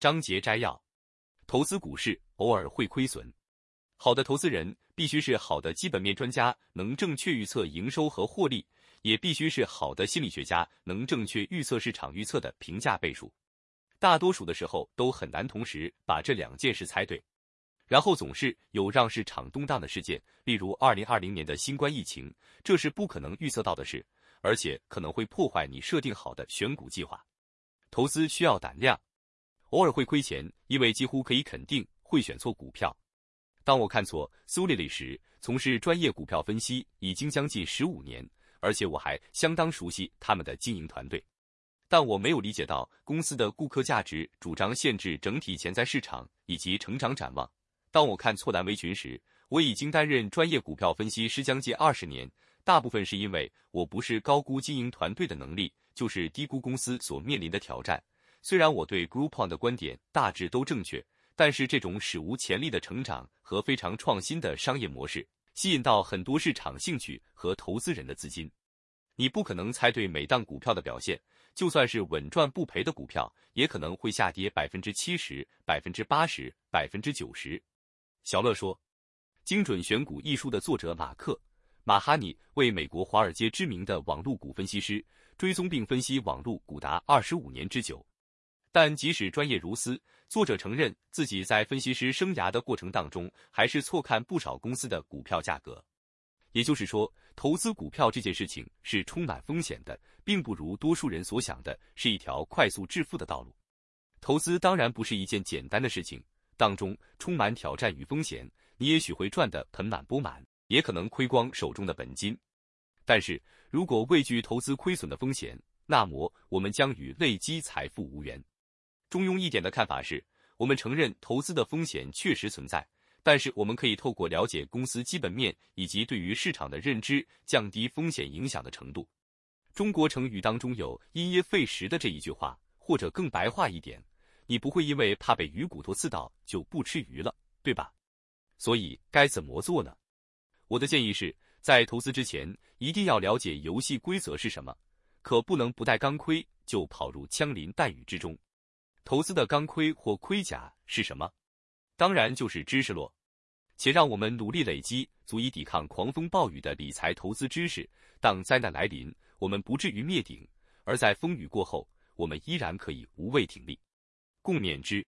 章节摘要：投资股市偶尔会亏损，好的投资人必须是好的基本面专家，能正确预测营收和获利，也必须是好的心理学家，能正确预测市场预测的评价倍数。大多数的时候都很难同时把这两件事猜对，然后总是有让市场动荡的事件，例如二零二零年的新冠疫情，这是不可能预测到的事，而且可能会破坏你设定好的选股计划。投资需要胆量，偶尔会亏钱，因为几乎可以肯定会选错股票。当我看错苏丽丽时，从事专业股票分析已经将近十五年，而且我还相当熟悉他们的经营团队。但我没有理解到公司的顾客价值主张限制整体潜在市场以及成长展望。当我看错蓝围裙时，我已经担任专业股票分析师将近二十年，大部分是因为我不是高估经营团队的能力，就是低估公司所面临的挑战。虽然我对 Groupon 的观点大致都正确，但是这种史无前例的成长和非常创新的商业模式，吸引到很多市场兴趣和投资人的资金。你不可能猜对每档股票的表现。就算是稳赚不赔的股票，也可能会下跌百分之七十、百分之八十、百分之九十。小乐说，《精准选股》一书的作者马克·马哈尼为美国华尔街知名的网络股分析师，追踪并分析网络股达二十五年之久。但即使专业如斯，作者承认自己在分析师生涯的过程当中，还是错看不少公司的股票价格。也就是说，投资股票这件事情是充满风险的，并不如多数人所想的是一条快速致富的道路。投资当然不是一件简单的事情，当中充满挑战与风险。你也许会赚得盆满钵满，也可能亏光手中的本金。但是如果畏惧投资亏损的风险，那么我们将与累积财富无缘。中庸一点的看法是，我们承认投资的风险确实存在。但是我们可以透过了解公司基本面以及对于市场的认知，降低风险影响的程度。中国成语当中有“因噎废食”的这一句话，或者更白话一点，你不会因为怕被鱼骨头刺到就不吃鱼了，对吧？所以该怎么做呢？我的建议是在投资之前一定要了解游戏规则是什么，可不能不戴钢盔就跑入枪林弹雨之中。投资的钢盔或盔甲是什么？当然就是知识咯，且让我们努力累积足以抵抗狂风暴雨的理财投资知识。当灾难来临，我们不至于灭顶；而在风雨过后，我们依然可以无畏挺立。共勉之。